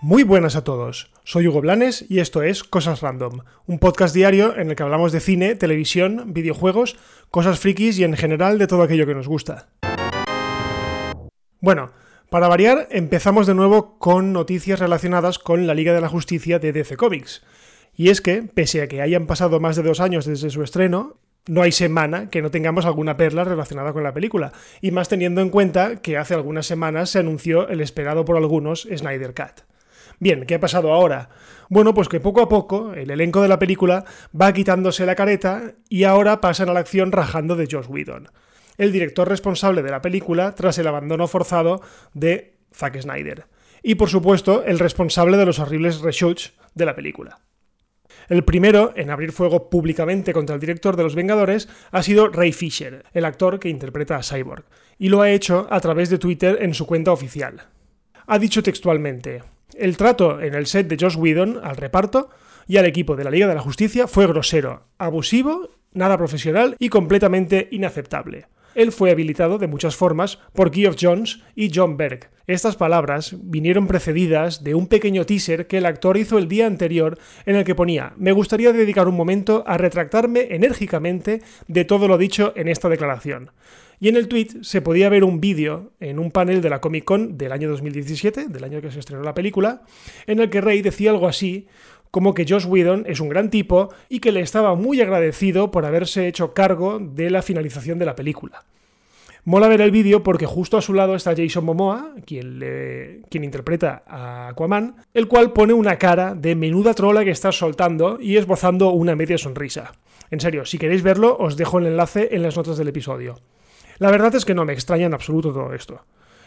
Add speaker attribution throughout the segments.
Speaker 1: Muy buenas a todos, soy Hugo Blanes y esto es Cosas Random, un podcast diario en el que hablamos de cine, televisión, videojuegos, cosas frikis y en general de todo aquello que nos gusta. Bueno, para variar, empezamos de nuevo con noticias relacionadas con la Liga de la Justicia de DC Comics. Y es que, pese a que hayan pasado más de dos años desde su estreno, no hay semana que no tengamos alguna perla relacionada con la película, y más teniendo en cuenta que hace algunas semanas se anunció el esperado por algunos Snyder Cut. Bien, ¿qué ha pasado ahora? Bueno, pues que poco a poco el elenco de la película va quitándose la careta y ahora pasan a la acción rajando de Josh Whedon, el director responsable de la película tras el abandono forzado de Zack Snyder. Y por supuesto, el responsable de los horribles reshoots de la película. El primero en abrir fuego públicamente contra el director de Los Vengadores ha sido Ray Fisher, el actor que interpreta a Cyborg, y lo ha hecho a través de Twitter en su cuenta oficial. Ha dicho textualmente, el trato en el set de Josh Whedon al reparto y al equipo de la Liga de la Justicia fue grosero, abusivo, nada profesional y completamente inaceptable. Él fue habilitado de muchas formas por Geoff Jones y John Berg. Estas palabras vinieron precedidas de un pequeño teaser que el actor hizo el día anterior en el que ponía Me gustaría dedicar un momento a retractarme enérgicamente de todo lo dicho en esta declaración. Y en el tweet se podía ver un vídeo en un panel de la Comic Con del año 2017, del año que se estrenó la película, en el que Rey decía algo así como que Josh Whedon es un gran tipo y que le estaba muy agradecido por haberse hecho cargo de la finalización de la película. Mola ver el vídeo porque justo a su lado está Jason Momoa, quien, quien interpreta a Aquaman, el cual pone una cara de menuda trola que está soltando y esbozando una media sonrisa. En serio, si queréis verlo, os dejo el enlace en las notas del episodio. La verdad es que no me extraña en absoluto todo esto.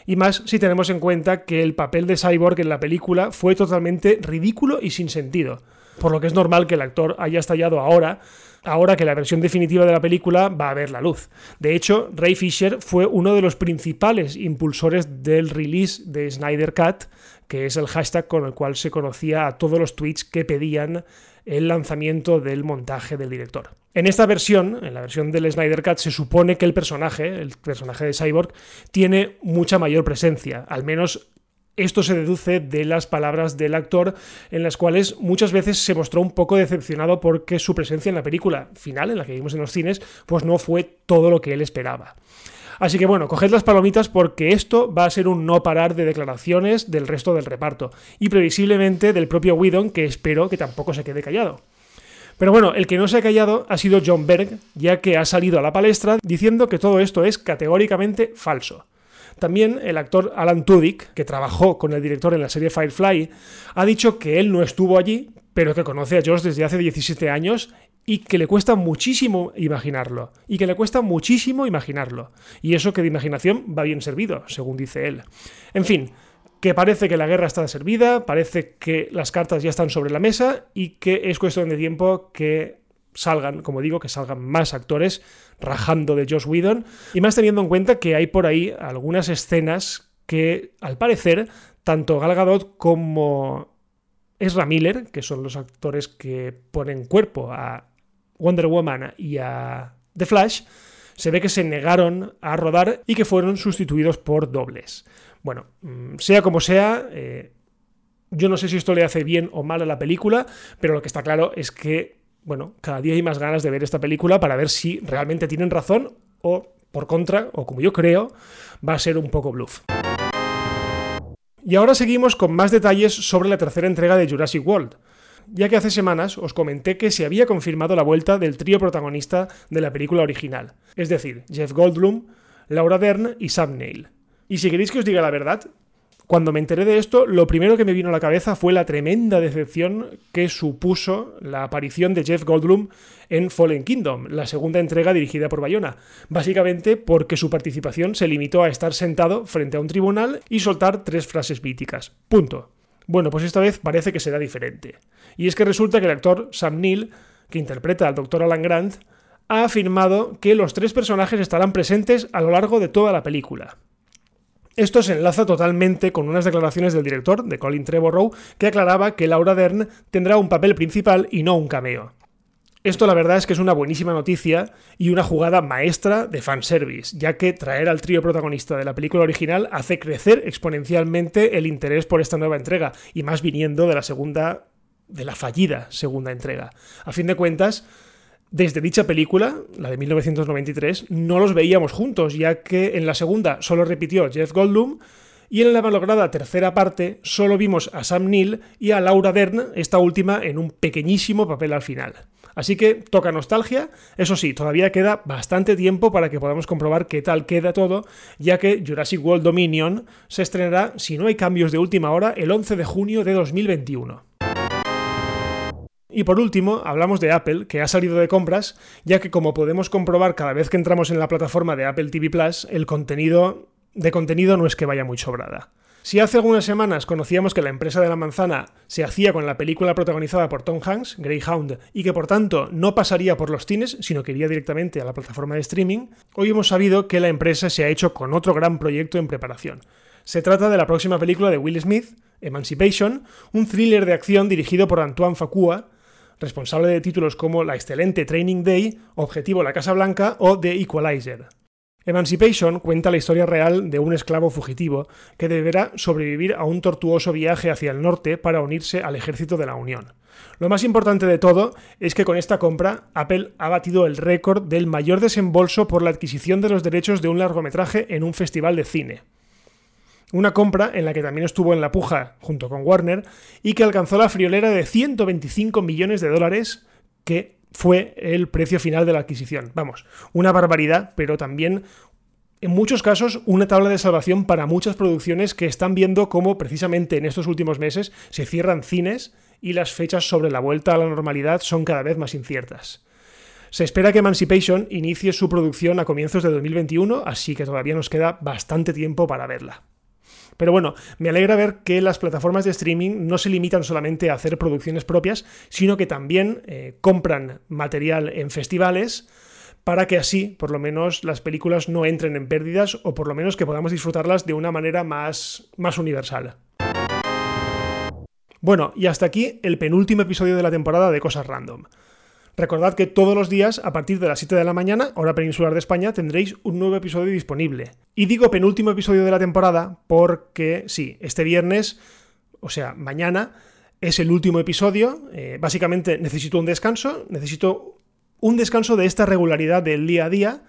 Speaker 1: Y más si tenemos en cuenta que el papel de Cyborg en la película fue totalmente ridículo y sin sentido. Por lo que es normal que el actor haya estallado ahora, ahora que la versión definitiva de la película va a ver la luz. De hecho, Ray Fisher fue uno de los principales impulsores del release de Snyder Cut, que es el hashtag con el cual se conocía a todos los tweets que pedían el lanzamiento del montaje del director. En esta versión, en la versión del Snyder Cut, se supone que el personaje, el personaje de Cyborg, tiene mucha mayor presencia, al menos esto se deduce de las palabras del actor, en las cuales muchas veces se mostró un poco decepcionado porque su presencia en la película final, en la que vimos en los cines, pues no fue todo lo que él esperaba. Así que bueno, coged las palomitas porque esto va a ser un no parar de declaraciones del resto del reparto y previsiblemente del propio Whedon, que espero que tampoco se quede callado. Pero bueno, el que no se ha callado ha sido John Berg, ya que ha salido a la palestra diciendo que todo esto es categóricamente falso. También el actor Alan Tudyk, que trabajó con el director en la serie Firefly, ha dicho que él no estuvo allí, pero que conoce a Josh desde hace 17 años y que le cuesta muchísimo imaginarlo. Y que le cuesta muchísimo imaginarlo. Y eso que de imaginación va bien servido, según dice él. En fin, que parece que la guerra está servida, parece que las cartas ya están sobre la mesa y que es cuestión de tiempo que salgan, como digo, que salgan más actores rajando de Josh Whedon. Y más teniendo en cuenta que hay por ahí algunas escenas que, al parecer, tanto Gal Gadot como Ezra Miller, que son los actores que ponen cuerpo a Wonder Woman y a The Flash, se ve que se negaron a rodar y que fueron sustituidos por dobles. Bueno, mm, sea como sea, eh, yo no sé si esto le hace bien o mal a la película, pero lo que está claro es que, bueno, cada día hay más ganas de ver esta película para ver si realmente tienen razón o, por contra, o como yo creo, va a ser un poco bluff. Y ahora seguimos con más detalles sobre la tercera entrega de Jurassic World ya que hace semanas os comenté que se había confirmado la vuelta del trío protagonista de la película original, es decir, Jeff Goldblum, Laura Dern y Sam Neill. Y si queréis que os diga la verdad, cuando me enteré de esto, lo primero que me vino a la cabeza fue la tremenda decepción que supuso la aparición de Jeff Goldblum en Fallen Kingdom, la segunda entrega dirigida por Bayona, básicamente porque su participación se limitó a estar sentado frente a un tribunal y soltar tres frases míticas. Punto. Bueno, pues esta vez parece que será diferente. Y es que resulta que el actor Sam Neill, que interpreta al Dr. Alan Grant, ha afirmado que los tres personajes estarán presentes a lo largo de toda la película. Esto se enlaza totalmente con unas declaraciones del director, de Colin Trevorrow, que aclaraba que Laura Dern tendrá un papel principal y no un cameo. Esto la verdad es que es una buenísima noticia y una jugada maestra de fanservice, ya que traer al trío protagonista de la película original hace crecer exponencialmente el interés por esta nueva entrega, y más viniendo de la segunda, de la fallida segunda entrega. A fin de cuentas, desde dicha película, la de 1993, no los veíamos juntos, ya que en la segunda solo repitió Jeff Goldblum, y en la malograda tercera parte solo vimos a Sam Neill y a Laura Dern, esta última en un pequeñísimo papel al final. Así que toca nostalgia, eso sí, todavía queda bastante tiempo para que podamos comprobar qué tal queda todo, ya que Jurassic World Dominion se estrenará, si no hay cambios de última hora, el 11 de junio de 2021. Y por último, hablamos de Apple, que ha salido de compras, ya que como podemos comprobar cada vez que entramos en la plataforma de Apple TV Plus, el contenido de contenido no es que vaya muy sobrada. Si hace algunas semanas conocíamos que la empresa de la manzana se hacía con la película protagonizada por Tom Hanks, Greyhound, y que por tanto no pasaría por los cines, sino que iría directamente a la plataforma de streaming, hoy hemos sabido que la empresa se ha hecho con otro gran proyecto en preparación. Se trata de la próxima película de Will Smith, Emancipation, un thriller de acción dirigido por Antoine Facua, responsable de títulos como La excelente Training Day, Objetivo la Casa Blanca o The Equalizer. Emancipation cuenta la historia real de un esclavo fugitivo que deberá sobrevivir a un tortuoso viaje hacia el norte para unirse al ejército de la Unión. Lo más importante de todo es que con esta compra Apple ha batido el récord del mayor desembolso por la adquisición de los derechos de un largometraje en un festival de cine. Una compra en la que también estuvo en la puja junto con Warner y que alcanzó la friolera de 125 millones de dólares que fue el precio final de la adquisición. Vamos, una barbaridad, pero también en muchos casos una tabla de salvación para muchas producciones que están viendo cómo precisamente en estos últimos meses se cierran cines y las fechas sobre la vuelta a la normalidad son cada vez más inciertas. Se espera que Emancipation inicie su producción a comienzos de 2021, así que todavía nos queda bastante tiempo para verla. Pero bueno, me alegra ver que las plataformas de streaming no se limitan solamente a hacer producciones propias, sino que también eh, compran material en festivales para que así, por lo menos, las películas no entren en pérdidas o por lo menos que podamos disfrutarlas de una manera más, más universal. Bueno, y hasta aquí el penúltimo episodio de la temporada de Cosas Random. Recordad que todos los días, a partir de las 7 de la mañana, hora peninsular de España, tendréis un nuevo episodio disponible. Y digo penúltimo episodio de la temporada porque, sí, este viernes, o sea, mañana, es el último episodio. Eh, básicamente necesito un descanso, necesito un descanso de esta regularidad del día a día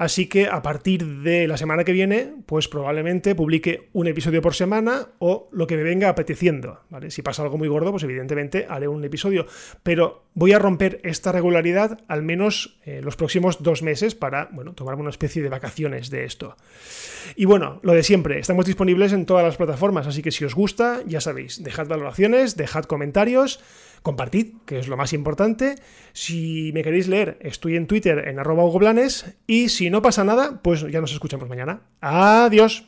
Speaker 1: Así que a partir de la semana que viene, pues probablemente publique un episodio por semana o lo que me venga apeteciendo. Si pasa algo muy gordo, pues evidentemente haré un episodio. Pero voy a romper esta regularidad al menos eh, los próximos dos meses para, bueno, tomarme una especie de vacaciones de esto. Y bueno, lo de siempre, estamos disponibles en todas las plataformas, así que si os gusta, ya sabéis, dejad valoraciones, dejad comentarios compartid, que es lo más importante. Si me queréis leer, estoy en Twitter en arroba y si no pasa nada, pues ya nos escuchamos mañana. Adiós.